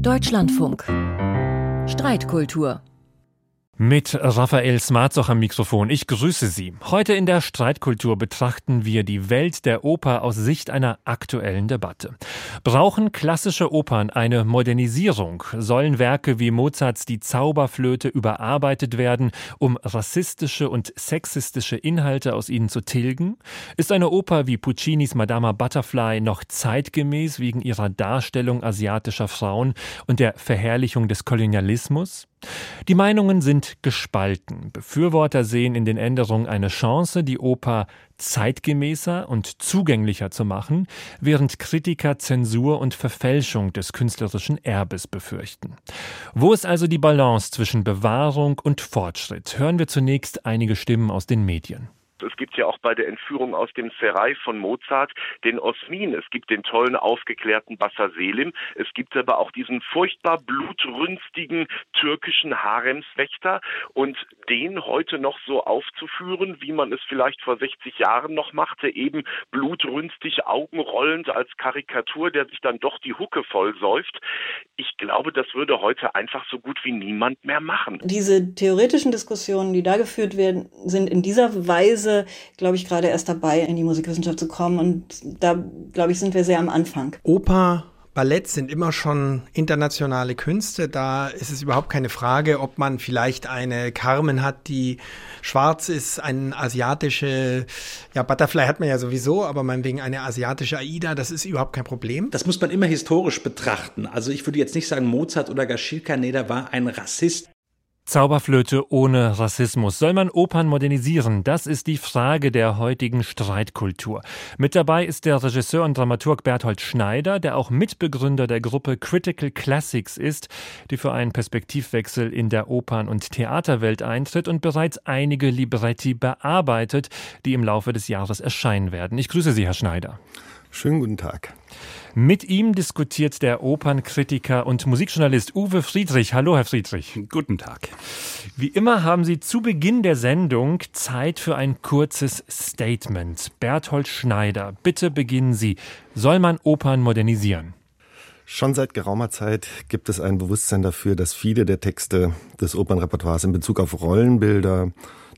Deutschlandfunk. Streitkultur. Mit Raphael Smarzoch am Mikrofon. Ich grüße Sie. Heute in der Streitkultur betrachten wir die Welt der Oper aus Sicht einer aktuellen Debatte. Brauchen klassische Opern eine Modernisierung? Sollen Werke wie Mozarts Die Zauberflöte überarbeitet werden, um rassistische und sexistische Inhalte aus ihnen zu tilgen? Ist eine Oper wie Puccinis Madama Butterfly noch zeitgemäß wegen ihrer Darstellung asiatischer Frauen und der Verherrlichung des Kolonialismus? Die Meinungen sind gespalten. Befürworter sehen in den Änderungen eine Chance, die Oper zeitgemäßer und zugänglicher zu machen, während Kritiker Zensur und Verfälschung des künstlerischen Erbes befürchten. Wo ist also die Balance zwischen Bewahrung und Fortschritt? Hören wir zunächst einige Stimmen aus den Medien. Es gibt ja auch bei der Entführung aus dem Serai von Mozart den Osmin. Es gibt den tollen, aufgeklärten Bassa Selim. Es gibt aber auch diesen furchtbar blutrünstigen türkischen Haremswächter. Und den heute noch so aufzuführen, wie man es vielleicht vor 60 Jahren noch machte, eben blutrünstig, augenrollend als Karikatur, der sich dann doch die Hucke vollsäuft. Ich glaube, das würde heute einfach so gut wie niemand mehr machen. Diese theoretischen Diskussionen, die da geführt werden, sind in dieser Weise Weise, glaube ich, gerade erst dabei, in die Musikwissenschaft zu kommen. Und da, glaube ich, sind wir sehr am Anfang. Oper Ballett sind immer schon internationale Künste. Da ist es überhaupt keine Frage, ob man vielleicht eine Carmen hat, die schwarz ist, eine asiatische, ja, Butterfly hat man ja sowieso, aber meinetwegen eine asiatische Aida, das ist überhaupt kein Problem. Das muss man immer historisch betrachten. Also ich würde jetzt nicht sagen, Mozart oder Gaschilka, nee, der war ein Rassist. Zauberflöte ohne Rassismus. Soll man Opern modernisieren? Das ist die Frage der heutigen Streitkultur. Mit dabei ist der Regisseur und Dramaturg Berthold Schneider, der auch Mitbegründer der Gruppe Critical Classics ist, die für einen Perspektivwechsel in der Opern- und Theaterwelt eintritt und bereits einige Libretti bearbeitet, die im Laufe des Jahres erscheinen werden. Ich grüße Sie, Herr Schneider. Schönen guten Tag. Mit ihm diskutiert der Opernkritiker und Musikjournalist Uwe Friedrich. Hallo, Herr Friedrich. Guten Tag. Wie immer haben Sie zu Beginn der Sendung Zeit für ein kurzes Statement. Berthold Schneider, bitte beginnen Sie. Soll man Opern modernisieren? Schon seit geraumer Zeit gibt es ein Bewusstsein dafür, dass viele der Texte des Opernrepertoires in Bezug auf Rollenbilder,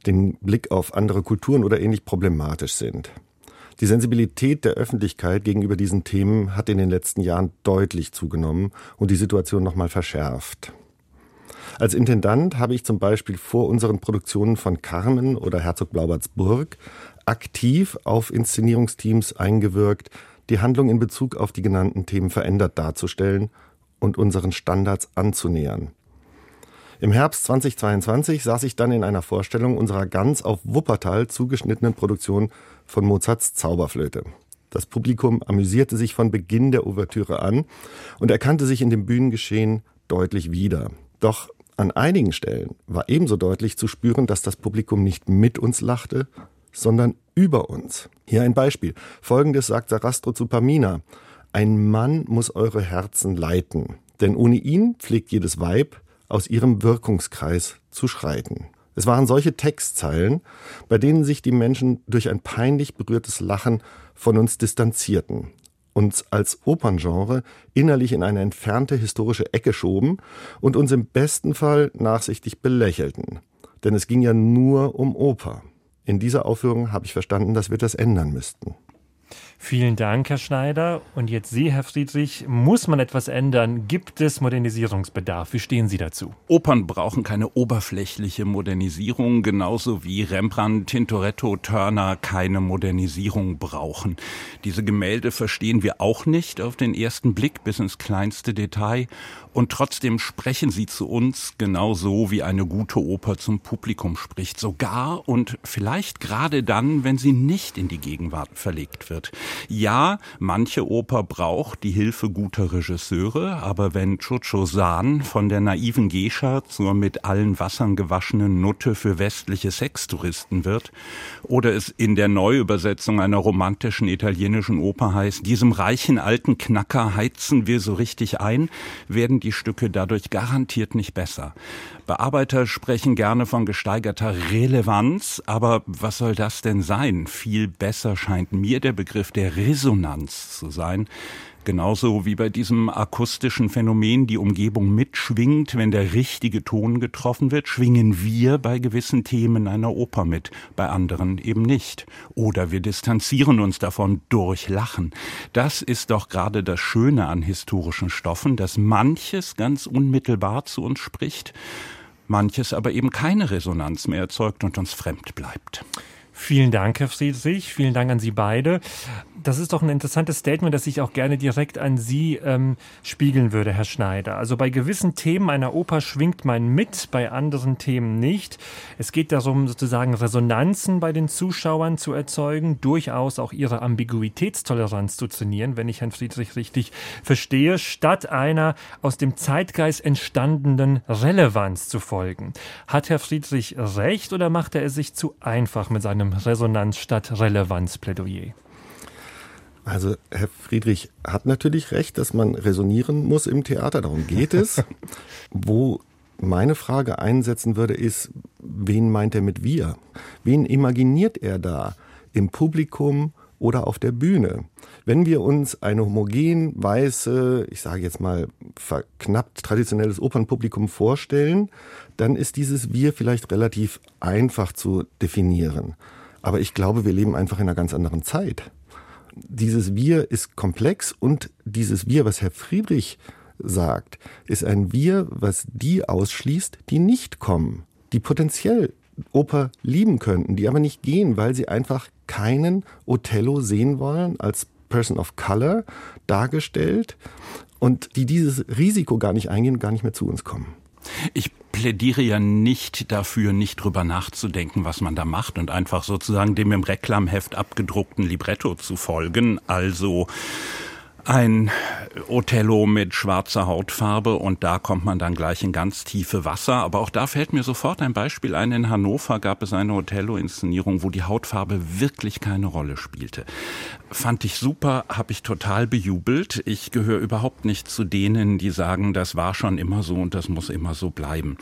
den Blick auf andere Kulturen oder ähnlich problematisch sind. Die Sensibilität der Öffentlichkeit gegenüber diesen Themen hat in den letzten Jahren deutlich zugenommen und die Situation nochmal verschärft. Als Intendant habe ich zum Beispiel vor unseren Produktionen von Carmen oder Herzog Blaubarts Burg aktiv auf Inszenierungsteams eingewirkt, die Handlung in Bezug auf die genannten Themen verändert darzustellen und unseren Standards anzunähern. Im Herbst 2022 saß ich dann in einer Vorstellung unserer ganz auf Wuppertal zugeschnittenen Produktion von Mozarts Zauberflöte. Das Publikum amüsierte sich von Beginn der Ouvertüre an und erkannte sich in dem Bühnengeschehen deutlich wieder. Doch an einigen Stellen war ebenso deutlich zu spüren, dass das Publikum nicht mit uns lachte, sondern über uns. Hier ein Beispiel. Folgendes sagt Sarastro zu Pamina. Ein Mann muss eure Herzen leiten, denn ohne ihn pflegt jedes Weib aus ihrem Wirkungskreis zu schreiten. Es waren solche Textzeilen, bei denen sich die Menschen durch ein peinlich berührtes Lachen von uns distanzierten, uns als Operngenre innerlich in eine entfernte historische Ecke schoben und uns im besten Fall nachsichtig belächelten. Denn es ging ja nur um Oper. In dieser Aufführung habe ich verstanden, dass wir das ändern müssten. Vielen Dank, Herr Schneider. Und jetzt Sie, Herr Friedrich, muss man etwas ändern? Gibt es Modernisierungsbedarf? Wie stehen Sie dazu? Opern brauchen keine oberflächliche Modernisierung, genauso wie Rembrandt, Tintoretto, Turner keine Modernisierung brauchen. Diese Gemälde verstehen wir auch nicht auf den ersten Blick bis ins kleinste Detail. Und trotzdem sprechen sie zu uns genauso wie eine gute Oper zum Publikum spricht. Sogar und vielleicht gerade dann, wenn sie nicht in die Gegenwart verlegt wird. Ja, manche Oper braucht die Hilfe guter Regisseure, aber wenn Chucho San von der naiven Gescha zur mit allen Wassern gewaschenen Nutte für westliche Sextouristen wird, oder es in der Neuübersetzung einer romantischen italienischen Oper heißt, diesem reichen alten Knacker heizen wir so richtig ein, werden die Stücke dadurch garantiert nicht besser. Bearbeiter sprechen gerne von gesteigerter Relevanz, aber was soll das denn sein? Viel besser scheint mir der Begriff der Resonanz zu sein. Genauso wie bei diesem akustischen Phänomen die Umgebung mitschwingt, wenn der richtige Ton getroffen wird, schwingen wir bei gewissen Themen einer Oper mit, bei anderen eben nicht. Oder wir distanzieren uns davon durch Lachen. Das ist doch gerade das Schöne an historischen Stoffen, dass manches ganz unmittelbar zu uns spricht, manches aber eben keine Resonanz mehr erzeugt und uns fremd bleibt. Vielen Dank, Herr Friedrich. Vielen Dank an Sie beide das ist doch ein interessantes Statement, das ich auch gerne direkt an Sie ähm, spiegeln würde, Herr Schneider. Also bei gewissen Themen einer Oper schwingt man mit, bei anderen Themen nicht. Es geht darum, sozusagen Resonanzen bei den Zuschauern zu erzeugen, durchaus auch ihre Ambiguitätstoleranz zu trainieren, wenn ich Herrn Friedrich richtig verstehe, statt einer aus dem Zeitgeist entstandenen Relevanz zu folgen. Hat Herr Friedrich recht oder macht er es sich zu einfach mit seinem Resonanz statt Relevanz Plädoyer? Also Herr Friedrich hat natürlich recht, dass man resonieren muss im Theater, darum geht es. Wo meine Frage einsetzen würde, ist, wen meint er mit wir? Wen imaginiert er da? Im Publikum oder auf der Bühne? Wenn wir uns eine homogen, weiße, ich sage jetzt mal verknappt traditionelles Opernpublikum vorstellen, dann ist dieses Wir vielleicht relativ einfach zu definieren. Aber ich glaube, wir leben einfach in einer ganz anderen Zeit dieses Wir ist komplex und dieses Wir, was Herr Friedrich sagt, ist ein Wir, was die ausschließt, die nicht kommen, die potenziell Oper lieben könnten, die aber nicht gehen, weil sie einfach keinen Othello sehen wollen als Person of Color dargestellt und die dieses Risiko gar nicht eingehen gar nicht mehr zu uns kommen. Ich plädiere ja nicht dafür, nicht drüber nachzudenken, was man da macht und einfach sozusagen dem im Reklamheft abgedruckten Libretto zu folgen. Also ein Othello mit schwarzer Hautfarbe und da kommt man dann gleich in ganz tiefe Wasser. Aber auch da fällt mir sofort ein Beispiel ein. In Hannover gab es eine Othello-Inszenierung, wo die Hautfarbe wirklich keine Rolle spielte. Fand ich super, habe ich total bejubelt. Ich gehöre überhaupt nicht zu denen, die sagen, das war schon immer so und das muss immer so bleiben.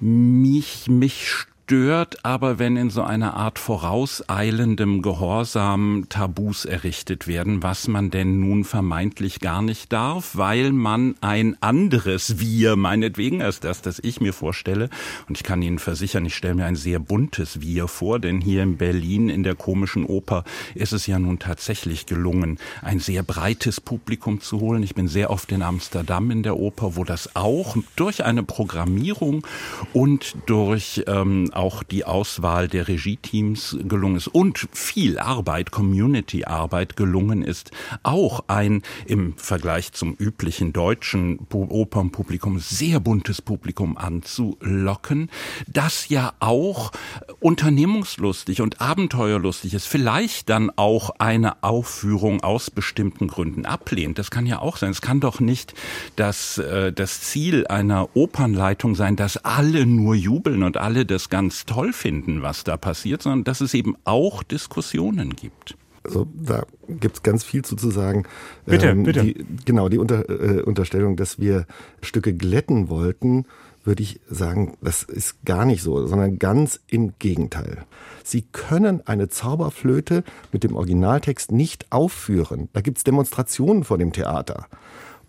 Mich, mich stört aber, wenn in so einer Art vorauseilendem Gehorsam Tabus errichtet werden, was man denn nun vermeintlich gar nicht darf, weil man ein anderes Wir, meinetwegen als das, das ich mir vorstelle, und ich kann Ihnen versichern, ich stelle mir ein sehr buntes Wir vor, denn hier in Berlin in der komischen Oper ist es ja nun tatsächlich gelungen, ein sehr breites Publikum zu holen. Ich bin sehr oft in Amsterdam in der Oper, wo das auch durch eine Programmierung und durch ähm, auch die Auswahl der Regieteams gelungen ist und viel Arbeit, Community-Arbeit gelungen ist, auch ein im Vergleich zum üblichen deutschen Opernpublikum sehr buntes Publikum anzulocken, das ja auch unternehmungslustig und abenteuerlustig ist, vielleicht dann auch eine Aufführung aus bestimmten Gründen ablehnt. Das kann ja auch sein. Es kann doch nicht das, äh, das Ziel einer Opernleitung sein, dass alle nur jubeln und alle das ganz ganz toll finden, was da passiert, sondern dass es eben auch Diskussionen gibt. Also da gibt es ganz viel zu, zu sagen. Bitte, ähm, bitte. Die, genau, die Unter, äh, Unterstellung, dass wir Stücke glätten wollten, würde ich sagen, das ist gar nicht so, sondern ganz im Gegenteil. Sie können eine Zauberflöte mit dem Originaltext nicht aufführen. Da gibt es Demonstrationen vor dem Theater.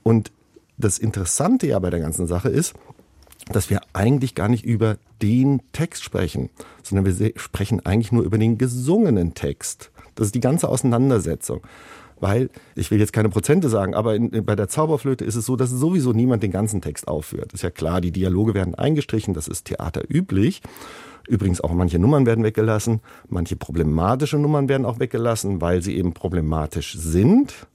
Und das Interessante ja bei der ganzen Sache ist, dass wir eigentlich gar nicht über den Text sprechen, sondern wir sprechen eigentlich nur über den gesungenen Text. Das ist die ganze Auseinandersetzung. Weil, ich will jetzt keine Prozente sagen, aber in, bei der Zauberflöte ist es so, dass sowieso niemand den ganzen Text aufführt. Ist ja klar, die Dialoge werden eingestrichen, das ist Theater üblich. Übrigens auch manche Nummern werden weggelassen, manche problematische Nummern werden auch weggelassen, weil sie eben problematisch sind.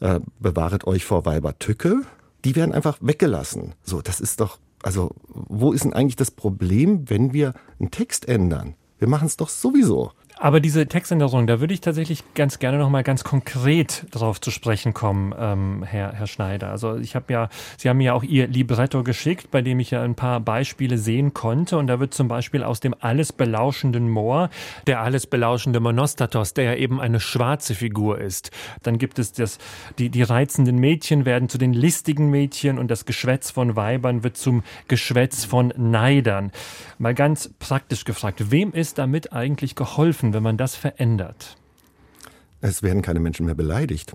Äh, bewahret euch vor Weibertücke. Die werden einfach weggelassen. So, das ist doch also wo ist denn eigentlich das Problem, wenn wir einen Text ändern? Wir machen es doch sowieso. Aber diese Textänderung, da würde ich tatsächlich ganz gerne noch mal ganz konkret darauf zu sprechen kommen, ähm, Herr, Herr Schneider. Also ich habe ja, Sie haben ja auch Ihr Libretto geschickt, bei dem ich ja ein paar Beispiele sehen konnte. Und da wird zum Beispiel aus dem alles belauschenden Moor der alles belauschende Monostatos, der ja eben eine schwarze Figur ist. Dann gibt es das, die, die reizenden Mädchen werden zu den listigen Mädchen und das Geschwätz von Weibern wird zum Geschwätz von Neidern. Mal ganz praktisch gefragt, wem ist damit eigentlich geholfen? Wenn man das verändert? Es werden keine Menschen mehr beleidigt.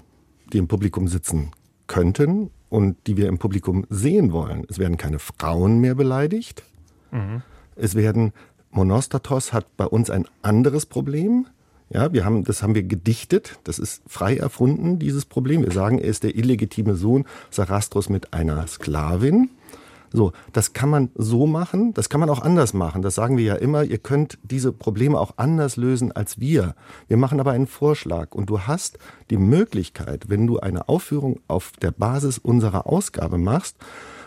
die im Publikum sitzen könnten und die wir im Publikum sehen wollen. Es werden keine Frauen mehr beleidigt. Mhm. Es werden, Monostatos hat bei uns ein anderes Problem. Ja, wir haben, das haben wir gedichtet. Das ist frei erfunden, dieses Problem. Wir sagen, er ist der illegitime Sohn Sarastros mit einer Sklavin. So, das kann man so machen, das kann man auch anders machen. Das sagen wir ja immer. Ihr könnt diese Probleme auch anders lösen als wir. Wir machen aber einen Vorschlag und du hast die Möglichkeit, wenn du eine Aufführung auf der Basis unserer Ausgabe machst,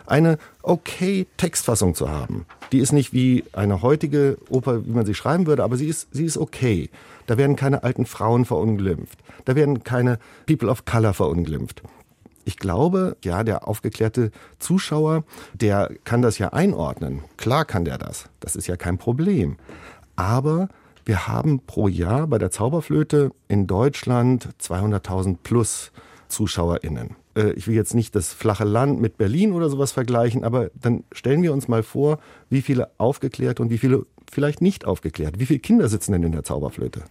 eine okay Textfassung zu haben. Die ist nicht wie eine heutige Oper, wie man sie schreiben würde, aber sie ist, sie ist okay. Da werden keine alten Frauen verunglimpft. Da werden keine People of Color verunglimpft. Ich glaube, ja, der aufgeklärte Zuschauer, der kann das ja einordnen. Klar kann der das. Das ist ja kein Problem. Aber wir haben pro Jahr bei der Zauberflöte in Deutschland 200.000 plus ZuschauerInnen. Äh, ich will jetzt nicht das flache Land mit Berlin oder sowas vergleichen, aber dann stellen wir uns mal vor, wie viele aufgeklärte und wie viele vielleicht nicht aufgeklärt. Wie viele Kinder sitzen denn in der Zauberflöte?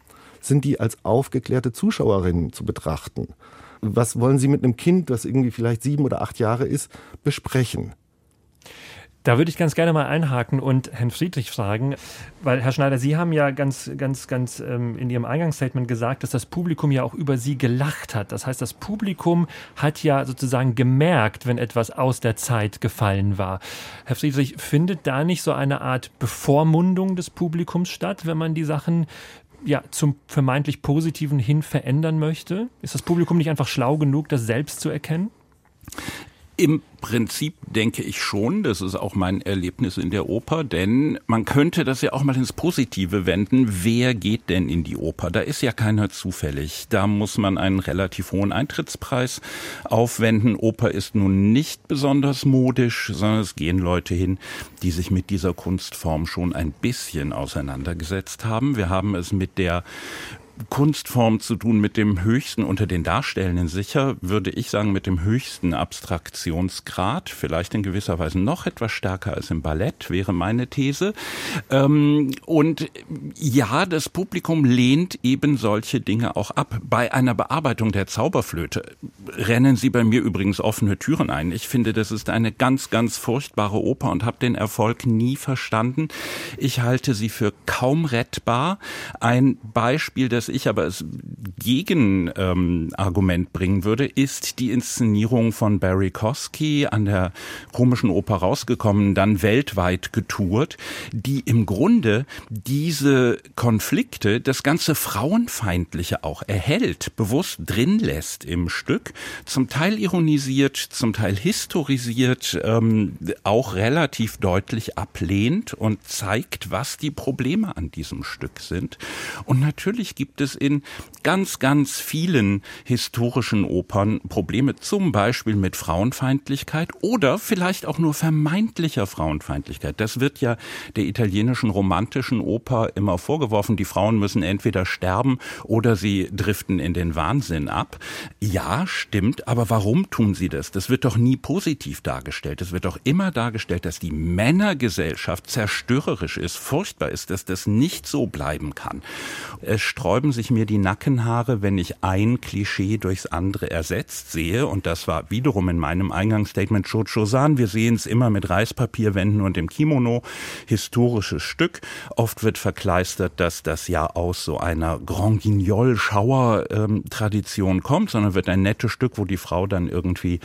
Sind die als aufgeklärte Zuschauerinnen zu betrachten? Was wollen Sie mit einem Kind, das irgendwie vielleicht sieben oder acht Jahre ist, besprechen? Da würde ich ganz gerne mal einhaken und Herrn Friedrich fragen, weil Herr Schneider, Sie haben ja ganz, ganz, ganz ähm, in Ihrem Eingangsstatement gesagt, dass das Publikum ja auch über Sie gelacht hat. Das heißt, das Publikum hat ja sozusagen gemerkt, wenn etwas aus der Zeit gefallen war. Herr Friedrich, findet da nicht so eine Art Bevormundung des Publikums statt, wenn man die Sachen ja, zum vermeintlich Positiven hin verändern möchte? Ist das Publikum nicht einfach schlau genug, das selbst zu erkennen? Im Prinzip denke ich schon, das ist auch mein Erlebnis in der Oper, denn man könnte das ja auch mal ins Positive wenden. Wer geht denn in die Oper? Da ist ja keiner zufällig. Da muss man einen relativ hohen Eintrittspreis aufwenden. Oper ist nun nicht besonders modisch, sondern es gehen Leute hin, die sich mit dieser Kunstform schon ein bisschen auseinandergesetzt haben. Wir haben es mit der Kunstform zu tun mit dem höchsten unter den Darstellenden sicher, würde ich sagen, mit dem höchsten Abstraktionsgrad, vielleicht in gewisser Weise noch etwas stärker als im Ballett, wäre meine These. Ähm, und ja, das Publikum lehnt eben solche Dinge auch ab. Bei einer Bearbeitung der Zauberflöte rennen Sie bei mir übrigens offene Türen ein. Ich finde, das ist eine ganz, ganz furchtbare Oper und habe den Erfolg nie verstanden. Ich halte sie für kaum rettbar. Ein Beispiel, das ich aber als Gegenargument ähm, bringen würde, ist die Inszenierung von Barry Kosky an der komischen Oper rausgekommen, dann weltweit getourt, die im Grunde diese Konflikte, das ganze Frauenfeindliche auch erhält, bewusst drin lässt im Stück, zum Teil ironisiert, zum Teil historisiert, ähm, auch relativ deutlich ablehnt und zeigt, was die Probleme an diesem Stück sind. Und natürlich gibt es in ganz, ganz vielen historischen Opern Probleme, zum Beispiel mit Frauenfeindlichkeit oder vielleicht auch nur vermeintlicher Frauenfeindlichkeit. Das wird ja der italienischen romantischen Oper immer vorgeworfen. Die Frauen müssen entweder sterben oder sie driften in den Wahnsinn ab. Ja, stimmt, aber warum tun sie das? Das wird doch nie positiv dargestellt. Es wird doch immer dargestellt, dass die Männergesellschaft zerstörerisch ist, furchtbar ist, dass das nicht so bleiben kann. Es sträuben sträuben sich mir die Nackenhaare, wenn ich ein Klischee durchs andere ersetzt sehe. Und das war wiederum in meinem Eingangsstatement Chochosan. Wir sehen es immer mit Reispapierwänden und dem Kimono. Historisches Stück. Oft wird verkleistert, dass das ja aus so einer Grand Guignol-Schauer-Tradition ähm, kommt, sondern wird ein nettes Stück, wo die Frau dann irgendwie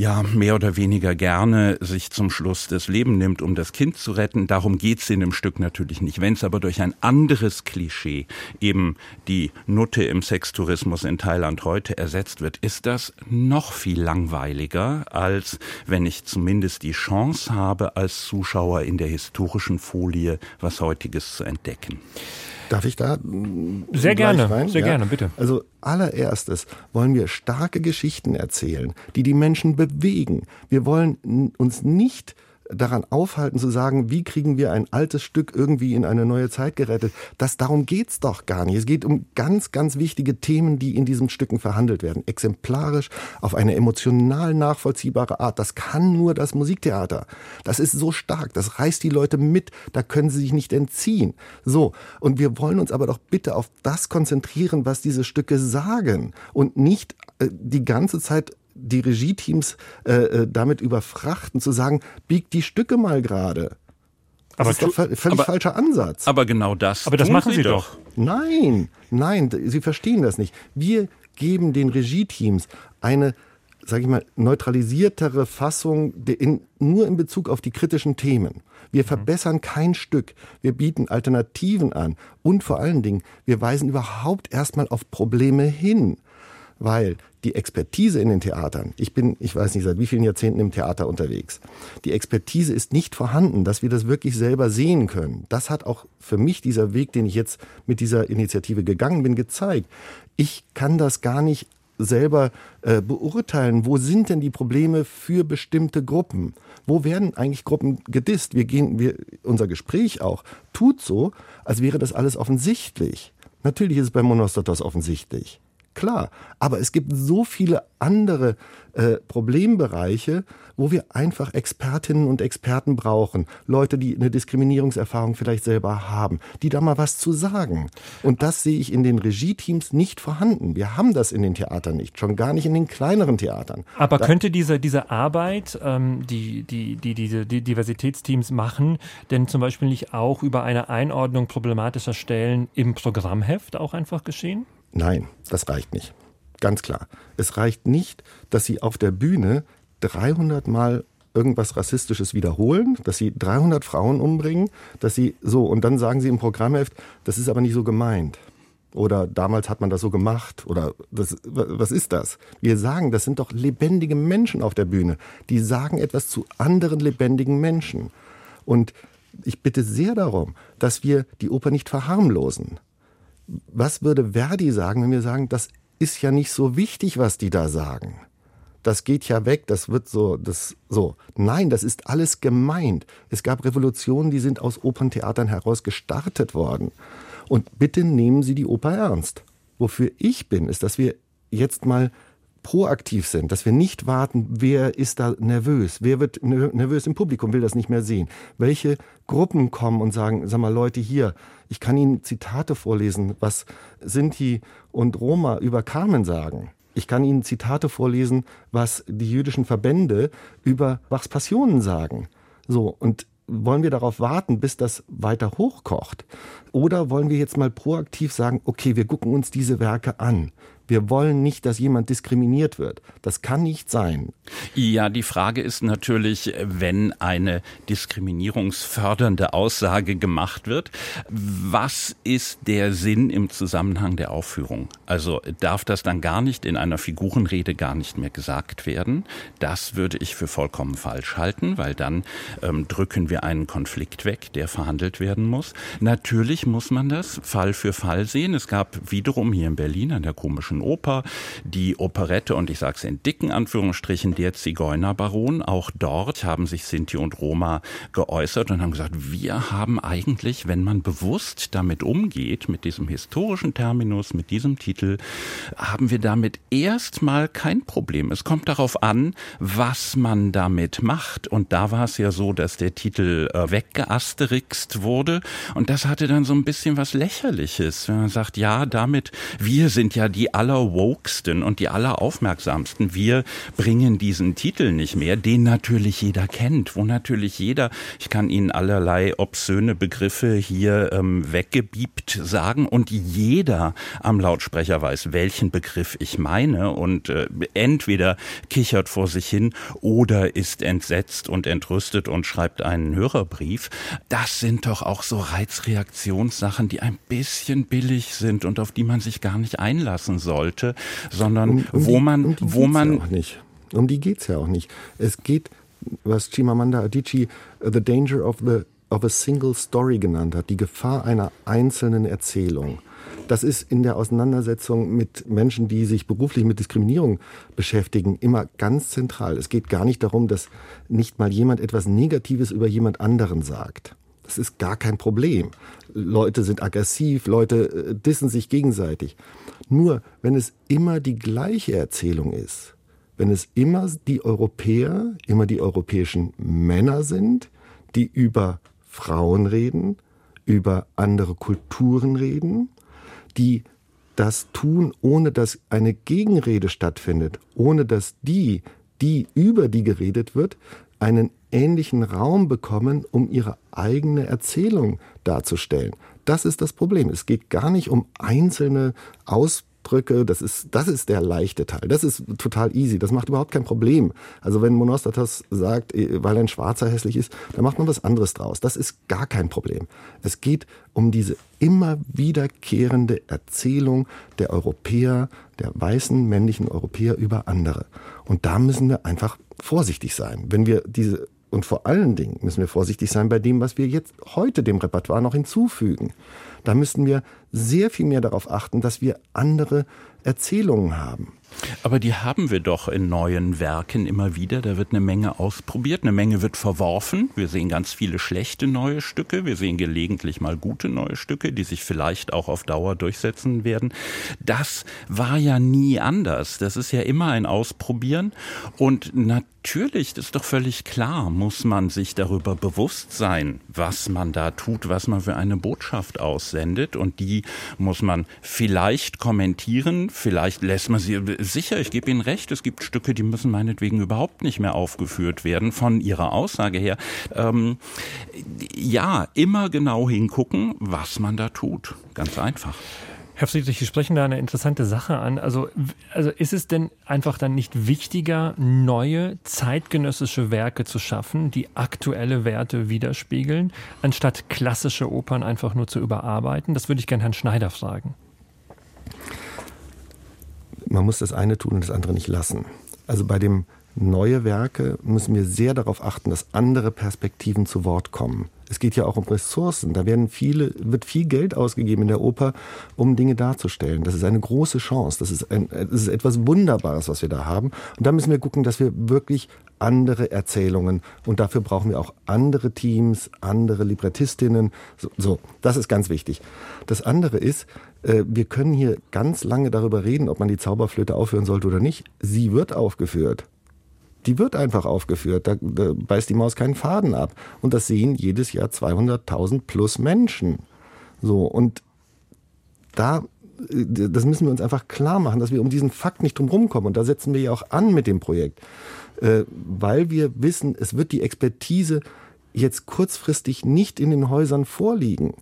ja mehr oder weniger gerne sich zum Schluss das Leben nimmt, um das Kind zu retten. Darum geht's in dem Stück natürlich nicht. Wenn es aber durch ein anderes Klischee, eben die Nutte im Sextourismus in Thailand heute ersetzt wird, ist das noch viel langweiliger, als wenn ich zumindest die Chance habe, als Zuschauer in der historischen Folie was heutiges zu entdecken. Darf ich da? Sehr gerne, rein? sehr ja? gerne, bitte. Also allererstes wollen wir starke Geschichten erzählen, die die Menschen bewegen. Wir wollen uns nicht daran aufhalten zu sagen, wie kriegen wir ein altes Stück irgendwie in eine neue Zeit gerettet. Das darum geht's doch gar nicht. Es geht um ganz, ganz wichtige Themen, die in diesen Stücken verhandelt werden. Exemplarisch, auf eine emotional nachvollziehbare Art. Das kann nur das Musiktheater. Das ist so stark. Das reißt die Leute mit. Da können sie sich nicht entziehen. So. Und wir wollen uns aber doch bitte auf das konzentrieren, was diese Stücke sagen und nicht äh, die ganze Zeit die Regieteams äh, äh, damit überfrachten, zu sagen, biegt die Stücke mal gerade. Das aber ist doch völlig aber, falscher Ansatz. Aber genau das. Aber das machen Sie doch. Nein, nein, Sie verstehen das nicht. Wir geben den Regieteams eine, sage ich mal, neutralisiertere Fassung in, nur in Bezug auf die kritischen Themen. Wir mhm. verbessern kein Stück. Wir bieten Alternativen an. Und vor allen Dingen, wir weisen überhaupt erstmal auf Probleme hin weil die Expertise in den Theatern, ich bin, ich weiß nicht, seit wie vielen Jahrzehnten im Theater unterwegs, die Expertise ist nicht vorhanden, dass wir das wirklich selber sehen können. Das hat auch für mich dieser Weg, den ich jetzt mit dieser Initiative gegangen bin, gezeigt. Ich kann das gar nicht selber äh, beurteilen, wo sind denn die Probleme für bestimmte Gruppen? Wo werden eigentlich Gruppen gedisst? Wir gehen, wir, unser Gespräch auch tut so, als wäre das alles offensichtlich. Natürlich ist es bei Monostatos offensichtlich klar. Aber es gibt so viele andere äh, Problembereiche, wo wir einfach Expertinnen und Experten brauchen. Leute, die eine Diskriminierungserfahrung vielleicht selber haben, die da mal was zu sagen. Und das sehe ich in den Regieteams nicht vorhanden. Wir haben das in den Theatern nicht, schon gar nicht in den kleineren Theatern. Aber da könnte diese, diese Arbeit, ähm, die, die, die diese die Diversitätsteams machen, denn zum Beispiel nicht auch über eine Einordnung problematischer Stellen im Programmheft auch einfach geschehen? Nein, das reicht nicht. Ganz klar. Es reicht nicht, dass Sie auf der Bühne 300 Mal irgendwas Rassistisches wiederholen, dass Sie 300 Frauen umbringen, dass Sie so, und dann sagen Sie im Programmheft, das ist aber nicht so gemeint. Oder damals hat man das so gemacht. Oder das, was ist das? Wir sagen, das sind doch lebendige Menschen auf der Bühne. Die sagen etwas zu anderen lebendigen Menschen. Und ich bitte sehr darum, dass wir die Oper nicht verharmlosen was würde Verdi sagen, wenn wir sagen, das ist ja nicht so wichtig, was die da sagen? Das geht ja weg, das wird so, das, so. Nein, das ist alles gemeint. Es gab Revolutionen, die sind aus Operntheatern heraus gestartet worden. Und bitte nehmen Sie die Oper ernst. Wofür ich bin, ist, dass wir jetzt mal proaktiv sind, dass wir nicht warten, wer ist da nervös, wer wird nervös im Publikum, will das nicht mehr sehen. Welche Gruppen kommen und sagen, sag mal Leute hier, ich kann Ihnen Zitate vorlesen, was Sinti und Roma über Carmen sagen. Ich kann Ihnen Zitate vorlesen, was die jüdischen Verbände über Bachs Passionen sagen. So, und wollen wir darauf warten, bis das weiter hochkocht? Oder wollen wir jetzt mal proaktiv sagen, okay, wir gucken uns diese Werke an. Wir wollen nicht, dass jemand diskriminiert wird. Das kann nicht sein. Ja, die Frage ist natürlich, wenn eine diskriminierungsfördernde Aussage gemacht wird, was ist der Sinn im Zusammenhang der Aufführung? Also darf das dann gar nicht in einer Figurenrede gar nicht mehr gesagt werden? Das würde ich für vollkommen falsch halten, weil dann ähm, drücken wir einen Konflikt weg, der verhandelt werden muss. Natürlich muss man das Fall für Fall sehen. Es gab wiederum hier in Berlin an der komischen Oper, die Operette und ich sage es in dicken Anführungsstrichen der Zigeunerbaron. Auch dort haben sich Sinti und Roma geäußert und haben gesagt, wir haben eigentlich, wenn man bewusst damit umgeht, mit diesem historischen Terminus, mit diesem Titel, haben wir damit erstmal kein Problem. Es kommt darauf an, was man damit macht. Und da war es ja so, dass der Titel äh, weggeasterixt wurde. Und das hatte dann so ein bisschen was Lächerliches. Wenn man sagt, ja, damit, wir sind ja die aller allerwoksten und die alleraufmerksamsten. Wir bringen diesen Titel nicht mehr, den natürlich jeder kennt, wo natürlich jeder, ich kann Ihnen allerlei obszöne Begriffe hier ähm, weggebiebt sagen und jeder am Lautsprecher weiß, welchen Begriff ich meine und äh, entweder kichert vor sich hin oder ist entsetzt und entrüstet und schreibt einen Hörerbrief. Das sind doch auch so Reizreaktionssachen, die ein bisschen billig sind und auf die man sich gar nicht einlassen soll sollte, sondern um, um wo die, man, um wo man ja auch nicht. Um die geht's ja auch nicht. Es geht, was Chimamanda Adichie uh, the danger of the of a single story genannt hat, die Gefahr einer einzelnen Erzählung. Das ist in der Auseinandersetzung mit Menschen, die sich beruflich mit Diskriminierung beschäftigen, immer ganz zentral. Es geht gar nicht darum, dass nicht mal jemand etwas Negatives über jemand anderen sagt. Das ist gar kein Problem. Leute sind aggressiv, Leute äh, dissen sich gegenseitig. Nur wenn es immer die gleiche Erzählung ist, wenn es immer die Europäer, immer die europäischen Männer sind, die über Frauen reden, über andere Kulturen reden, die das tun, ohne dass eine Gegenrede stattfindet, ohne dass die, die über die geredet wird, einen ähnlichen Raum bekommen, um ihre eigene Erzählung darzustellen. Das ist das Problem. Es geht gar nicht um einzelne Aus drücke, das ist, das ist der leichte Teil. Das ist total easy. Das macht überhaupt kein Problem. Also wenn Monostatos sagt, äh, weil ein Schwarzer hässlich ist, dann macht man was anderes draus. Das ist gar kein Problem. Es geht um diese immer wiederkehrende Erzählung der Europäer, der weißen männlichen Europäer über andere. Und da müssen wir einfach vorsichtig sein. Wenn wir diese und vor allen Dingen müssen wir vorsichtig sein bei dem, was wir jetzt heute dem Repertoire noch hinzufügen. Da müssten wir sehr viel mehr darauf achten, dass wir andere Erzählungen haben. Aber die haben wir doch in neuen Werken immer wieder. Da wird eine Menge ausprobiert, eine Menge wird verworfen. Wir sehen ganz viele schlechte neue Stücke. Wir sehen gelegentlich mal gute neue Stücke, die sich vielleicht auch auf Dauer durchsetzen werden. Das war ja nie anders. Das ist ja immer ein Ausprobieren. Und natürlich, das ist doch völlig klar, muss man sich darüber bewusst sein, was man da tut, was man für eine Botschaft aussendet. Und die muss man vielleicht kommentieren, vielleicht lässt man sie sicher, ich gebe Ihnen recht, es gibt Stücke, die müssen meinetwegen überhaupt nicht mehr aufgeführt werden, von Ihrer Aussage her. Ähm, ja, immer genau hingucken, was man da tut. Ganz einfach. Herr Friedrich, Sie sprechen da eine interessante Sache an. Also, also ist es denn einfach dann nicht wichtiger, neue zeitgenössische Werke zu schaffen, die aktuelle Werte widerspiegeln, anstatt klassische Opern einfach nur zu überarbeiten? Das würde ich gerne Herrn Schneider fragen man muss das eine tun und das andere nicht lassen. Also bei dem neue Werke müssen wir sehr darauf achten, dass andere Perspektiven zu Wort kommen. Es geht ja auch um Ressourcen. Da werden viele, wird viel Geld ausgegeben in der Oper, um Dinge darzustellen. Das ist eine große Chance. Das ist, ein, das ist etwas Wunderbares, was wir da haben. Und da müssen wir gucken, dass wir wirklich andere Erzählungen und dafür brauchen wir auch andere Teams, andere Librettistinnen. So, so das ist ganz wichtig. Das andere ist, äh, wir können hier ganz lange darüber reden, ob man die Zauberflöte aufhören sollte oder nicht. Sie wird aufgeführt. Die wird einfach aufgeführt. Da, da beißt die Maus keinen Faden ab. Und das sehen jedes Jahr 200.000 plus Menschen. So, und da äh, das müssen wir uns einfach klar machen, dass wir um diesen Fakt nicht drum rumkommen. Und da setzen wir ja auch an mit dem Projekt. Äh, weil wir wissen, es wird die Expertise jetzt kurzfristig nicht in den Häusern vorliegen,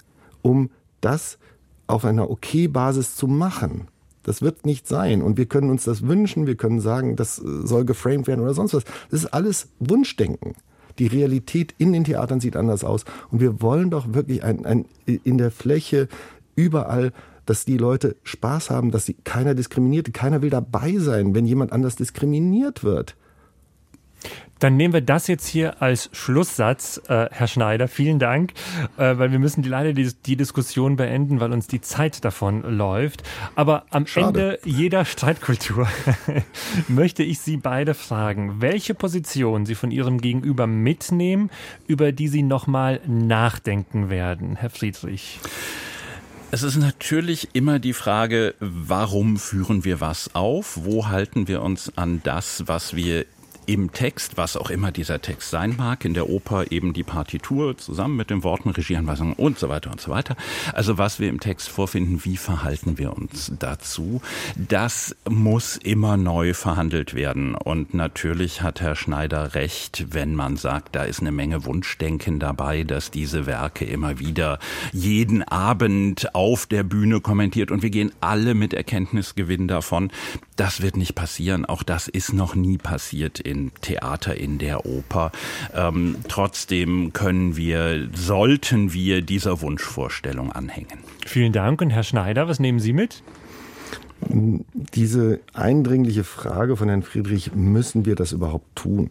um das auf einer okay Basis zu machen. Das wird nicht sein. Und wir können uns das wünschen, wir können sagen, das äh, soll geframed werden oder sonst was. Das ist alles Wunschdenken. Die Realität in den Theatern sieht anders aus. Und wir wollen doch wirklich ein, ein, in der Fläche überall, dass die Leute Spaß haben, dass sie keiner diskriminiert, keiner will dabei sein, wenn jemand anders diskriminiert wird. Dann nehmen wir das jetzt hier als Schlusssatz, äh, Herr Schneider. Vielen Dank, äh, weil wir müssen leider die, die, Diskussion beenden, weil uns die Zeit davon läuft. Aber am Schade. Ende jeder Streitkultur möchte ich Sie beide fragen, welche Position Sie von Ihrem Gegenüber mitnehmen, über die Sie nochmal nachdenken werden, Herr Friedrich. Es ist natürlich immer die Frage, warum führen wir was auf? Wo halten wir uns an das, was wir im Text, was auch immer dieser Text sein mag, in der Oper eben die Partitur zusammen mit den Worten, Regieanweisungen und so weiter und so weiter. Also was wir im Text vorfinden, wie verhalten wir uns dazu, das muss immer neu verhandelt werden. Und natürlich hat Herr Schneider recht, wenn man sagt, da ist eine Menge Wunschdenken dabei, dass diese Werke immer wieder jeden Abend auf der Bühne kommentiert und wir gehen alle mit Erkenntnisgewinn davon. Das wird nicht passieren. Auch das ist noch nie passiert in im Theater, in der Oper. Ähm, trotzdem können wir, sollten wir dieser Wunschvorstellung anhängen. Vielen Dank. Und Herr Schneider, was nehmen Sie mit? Diese eindringliche Frage von Herrn Friedrich, müssen wir das überhaupt tun?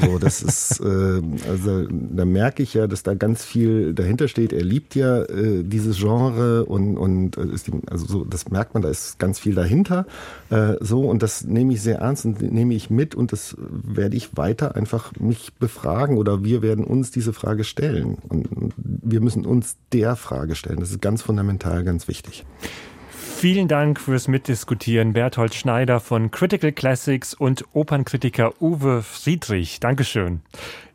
So, das ist, äh, also da merke ich ja, dass da ganz viel dahinter steht. Er liebt ja äh, dieses Genre und, und äh, ist ihm, also so, das merkt man, da ist ganz viel dahinter. Äh, so, und das nehme ich sehr ernst und nehme ich mit und das werde ich weiter einfach mich befragen oder wir werden uns diese Frage stellen. Und wir müssen uns der Frage stellen. Das ist ganz fundamental, ganz wichtig. Vielen Dank fürs Mitdiskutieren, Berthold Schneider von Critical Classics und Opernkritiker Uwe Friedrich. Dankeschön.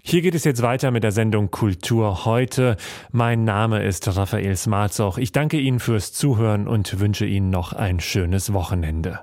Hier geht es jetzt weiter mit der Sendung Kultur heute. Mein Name ist Raphael Smarzoch. Ich danke Ihnen fürs Zuhören und wünsche Ihnen noch ein schönes Wochenende.